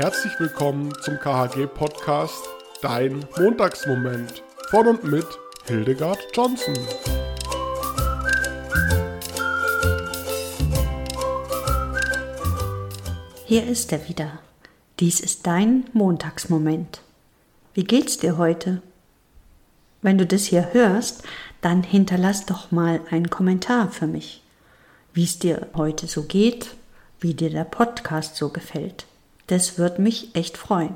Herzlich willkommen zum KHG-Podcast Dein Montagsmoment von und mit Hildegard Johnson. Hier ist er wieder. Dies ist dein Montagsmoment. Wie geht's dir heute? Wenn du das hier hörst, dann hinterlass doch mal einen Kommentar für mich, wie es dir heute so geht, wie dir der Podcast so gefällt. Das würde mich echt freuen.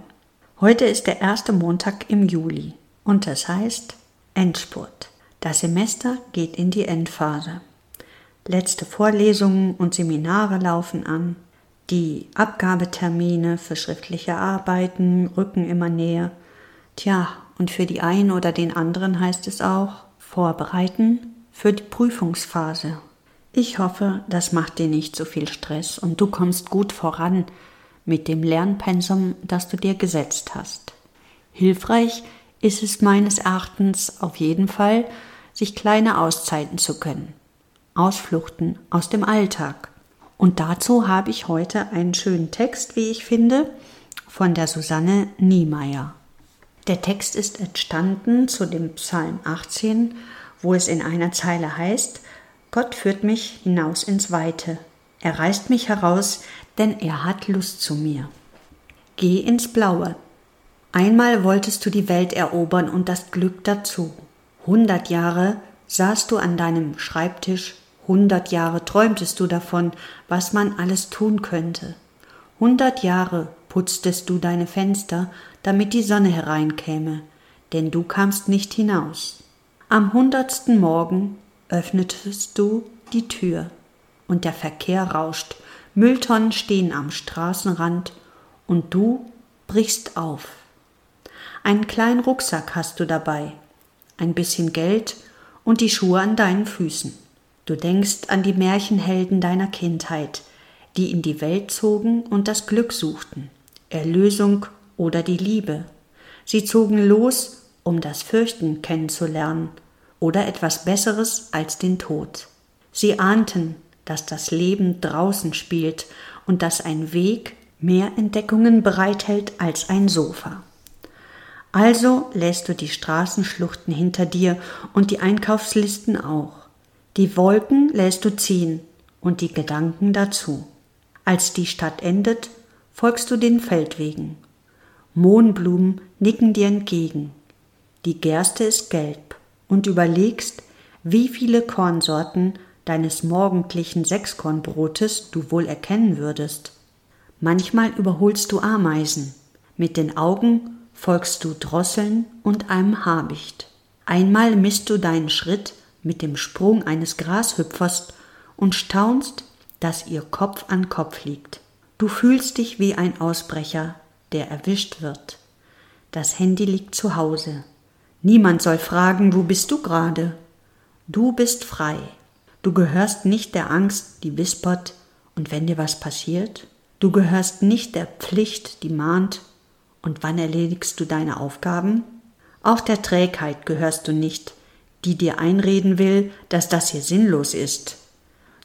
Heute ist der erste Montag im Juli und das heißt Endspurt. Das Semester geht in die Endphase. Letzte Vorlesungen und Seminare laufen an. Die Abgabetermine für schriftliche Arbeiten rücken immer näher. Tja, und für die einen oder den anderen heißt es auch vorbereiten für die Prüfungsphase. Ich hoffe, das macht dir nicht so viel Stress und du kommst gut voran mit dem Lernpensum, das du dir gesetzt hast. Hilfreich ist es meines Erachtens auf jeden Fall, sich kleine Auszeiten zu können. Ausfluchten aus dem Alltag. Und dazu habe ich heute einen schönen Text, wie ich finde, von der Susanne Niemeyer. Der Text ist entstanden zu dem Psalm 18, wo es in einer Zeile heißt, Gott führt mich hinaus ins Weite. Er reißt mich heraus, denn er hat Lust zu mir. Geh ins Blaue. Einmal wolltest du die Welt erobern und das Glück dazu. Hundert Jahre saßt du an deinem Schreibtisch, hundert Jahre träumtest du davon, was man alles tun könnte. Hundert Jahre putztest du deine Fenster, damit die Sonne hereinkäme, denn du kamst nicht hinaus. Am hundertsten Morgen öffnetest du die Tür, und der Verkehr rauscht, Mülltonnen stehen am Straßenrand und du brichst auf. Einen kleinen Rucksack hast du dabei, ein bisschen Geld und die Schuhe an deinen Füßen. Du denkst an die Märchenhelden deiner Kindheit, die in die Welt zogen und das Glück suchten, Erlösung oder die Liebe. Sie zogen los, um das Fürchten kennenzulernen oder etwas Besseres als den Tod. Sie ahnten, dass das Leben draußen spielt und dass ein Weg mehr Entdeckungen bereithält als ein Sofa. Also lässt du die Straßenschluchten hinter dir und die Einkaufslisten auch. Die Wolken lässt du ziehen und die Gedanken dazu. Als die Stadt endet, folgst du den Feldwegen. Mohnblumen nicken dir entgegen. Die Gerste ist gelb und überlegst, wie viele Kornsorten deines morgendlichen Sechskornbrotes du wohl erkennen würdest. Manchmal überholst du Ameisen, mit den Augen folgst du Drosseln und einem Habicht. Einmal misst du deinen Schritt mit dem Sprung eines Grashüpfers und staunst, dass ihr Kopf an Kopf liegt. Du fühlst dich wie ein Ausbrecher, der erwischt wird. Das Handy liegt zu Hause. Niemand soll fragen, wo bist du gerade? Du bist frei. Du gehörst nicht der Angst, die wispert, und wenn dir was passiert? Du gehörst nicht der Pflicht, die mahnt, und wann erledigst du deine Aufgaben? Auch der Trägheit gehörst du nicht, die dir einreden will, dass das hier sinnlos ist.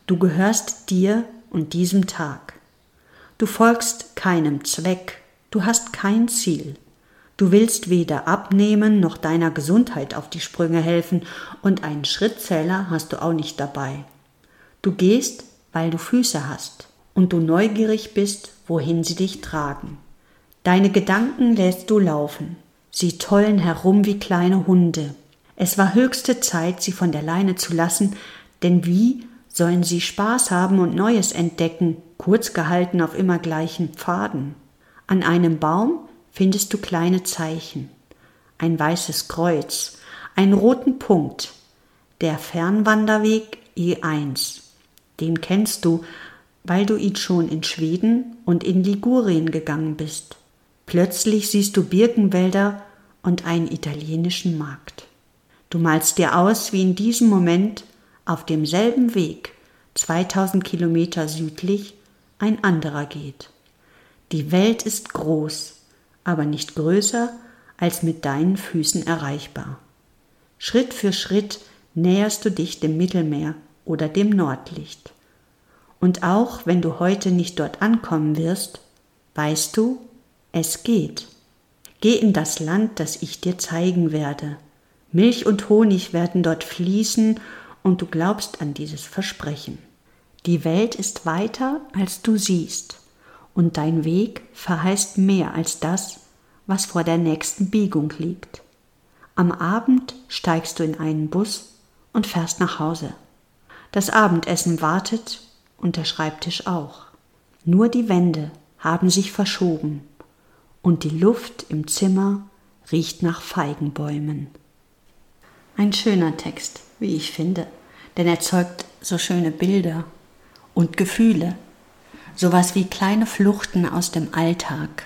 Du gehörst dir und diesem Tag. Du folgst keinem Zweck, du hast kein Ziel. Du willst weder abnehmen noch deiner Gesundheit auf die Sprünge helfen und einen Schrittzähler hast du auch nicht dabei. Du gehst, weil du Füße hast und du neugierig bist, wohin sie dich tragen. Deine Gedanken lässt du laufen. Sie tollen herum wie kleine Hunde. Es war höchste Zeit, sie von der Leine zu lassen, denn wie sollen sie Spaß haben und Neues entdecken, kurz gehalten auf immer gleichen Pfaden? An einem Baum findest du kleine Zeichen, ein weißes Kreuz, einen roten Punkt, der Fernwanderweg E1. Den kennst du, weil du ihn schon in Schweden und in Ligurien gegangen bist. Plötzlich siehst du Birkenwälder und einen italienischen Markt. Du malst dir aus, wie in diesem Moment auf demselben Weg, 2000 Kilometer südlich, ein anderer geht. Die Welt ist groß, aber nicht größer als mit deinen Füßen erreichbar. Schritt für Schritt näherst du dich dem Mittelmeer oder dem Nordlicht. Und auch wenn du heute nicht dort ankommen wirst, weißt du, Es geht. Geh in das Land, das ich dir zeigen werde. Milch und Honig werden dort fließen, und du glaubst an dieses Versprechen. Die Welt ist weiter, als du siehst, und dein Weg verheißt mehr als das, was vor der nächsten Biegung liegt. Am Abend steigst du in einen Bus und fährst nach Hause. Das Abendessen wartet und der Schreibtisch auch. Nur die Wände haben sich verschoben und die Luft im Zimmer riecht nach Feigenbäumen. Ein schöner Text, wie ich finde, denn er zeugt so schöne Bilder und Gefühle, sowas wie kleine Fluchten aus dem Alltag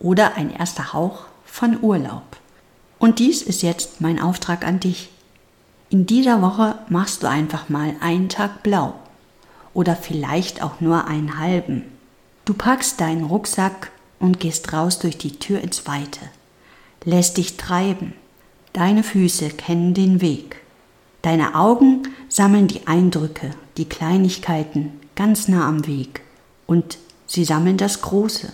oder ein erster Hauch von Urlaub. Und dies ist jetzt mein Auftrag an dich. In dieser Woche machst du einfach mal einen Tag blau oder vielleicht auch nur einen halben. Du packst deinen Rucksack und gehst raus durch die Tür ins Weite. Lässt dich treiben. Deine Füße kennen den Weg. Deine Augen sammeln die Eindrücke, die Kleinigkeiten ganz nah am Weg. Und sie sammeln das Große,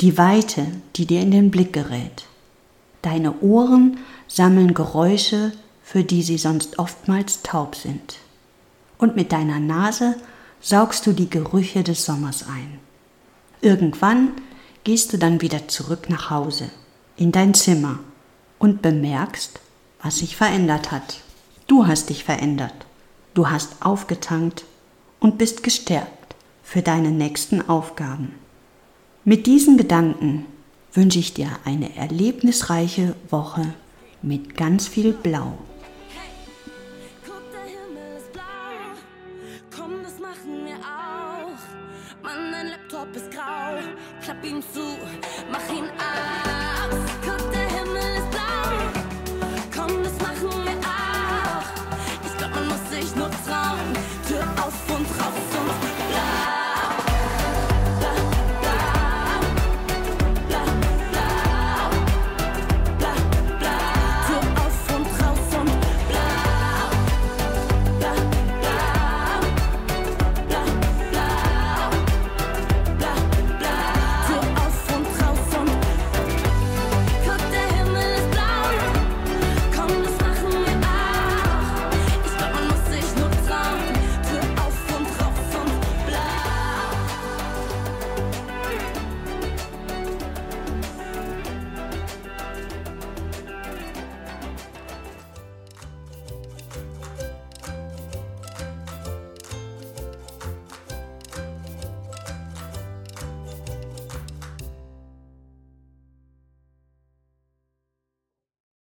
die Weite, die dir in den Blick gerät. Deine Ohren sammeln Geräusche, für die sie sonst oftmals taub sind. Und mit deiner Nase saugst du die Gerüche des Sommers ein. Irgendwann gehst du dann wieder zurück nach Hause, in dein Zimmer und bemerkst, was sich verändert hat. Du hast dich verändert. Du hast aufgetankt und bist gestärkt für deine nächsten Aufgaben. Mit diesen Gedanken wünsche ich dir eine erlebnisreiche Woche mit ganz viel Blau.